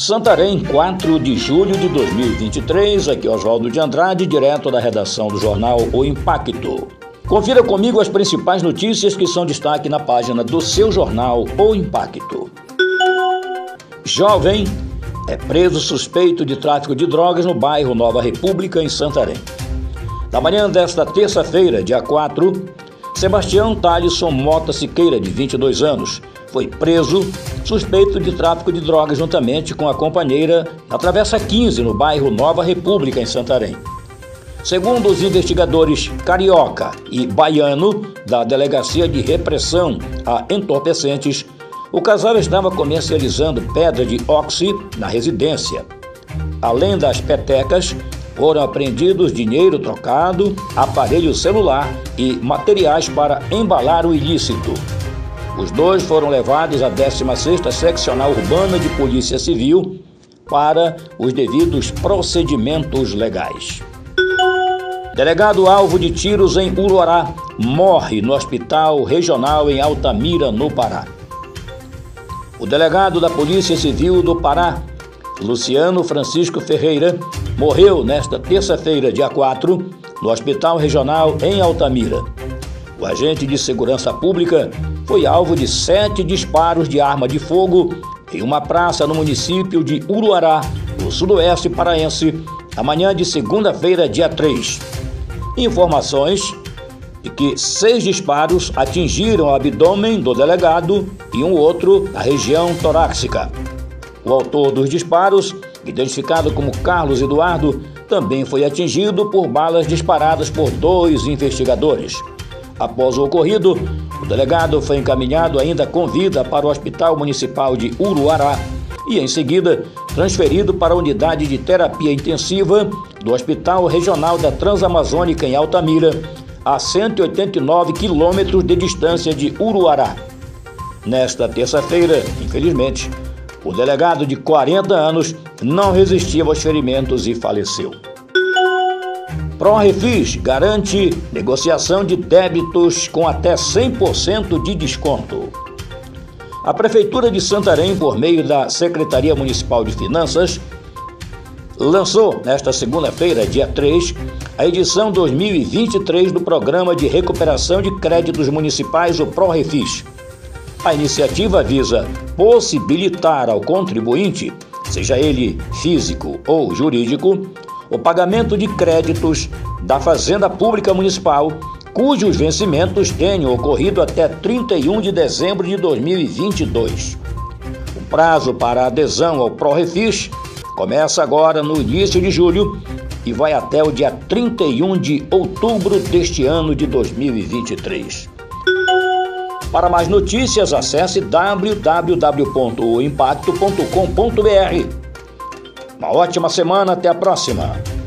Santarém, 4 de julho de 2023. Aqui é Oswaldo de Andrade, direto da redação do jornal O Impacto. Confira comigo as principais notícias que são destaque na página do seu jornal O Impacto. Jovem é preso suspeito de tráfico de drogas no bairro Nova República, em Santarém. Na manhã desta terça-feira, dia 4, Sebastião Talisson Mota Siqueira, de 22 anos, foi preso suspeito de tráfico de drogas juntamente com a companheira na Travessa 15, no bairro Nova República, em Santarém. Segundo os investigadores Carioca e Baiano, da Delegacia de Repressão a Entorpecentes, o casal estava comercializando pedra de oxi na residência. Além das petecas, foram apreendidos dinheiro trocado, aparelho celular e materiais para embalar o ilícito. Os dois foram levados à 16ª Seccional Urbana de Polícia Civil para os devidos procedimentos legais. Delegado alvo de tiros em Uruará morre no Hospital Regional em Altamira, no Pará. O delegado da Polícia Civil do Pará, Luciano Francisco Ferreira, morreu nesta terça-feira, dia 4, no Hospital Regional em Altamira. O agente de segurança pública foi alvo de sete disparos de arma de fogo em uma praça no município de Uruará, no sudoeste paraense, amanhã de segunda-feira, dia 3. Informações de que seis disparos atingiram o abdômen do delegado e um outro na região torácica. O autor dos disparos identificado como Carlos Eduardo, também foi atingido por balas disparadas por dois investigadores. Após o ocorrido, o delegado foi encaminhado ainda com vida para o Hospital Municipal de Uruará e, em seguida, transferido para a unidade de terapia intensiva do Hospital Regional da Transamazônica em Altamira, a 189 quilômetros de distância de Uruará. Nesta terça-feira, infelizmente, o delegado de 40 anos não resistiu aos ferimentos e faleceu. ProRefis garante negociação de débitos com até 100% de desconto. A Prefeitura de Santarém, por meio da Secretaria Municipal de Finanças, lançou nesta segunda-feira, dia 3, a edição 2023 do Programa de Recuperação de Créditos Municipais, o ProRefis. A iniciativa visa possibilitar ao contribuinte, seja ele físico ou jurídico, o pagamento de créditos da Fazenda Pública Municipal cujos vencimentos tenham ocorrido até 31 de dezembro de 2022. O prazo para adesão ao ProRefis começa agora no início de julho e vai até o dia 31 de outubro deste ano de 2023. Para mais notícias, acesse www.impacto.com.br. Uma ótima semana, até a próxima!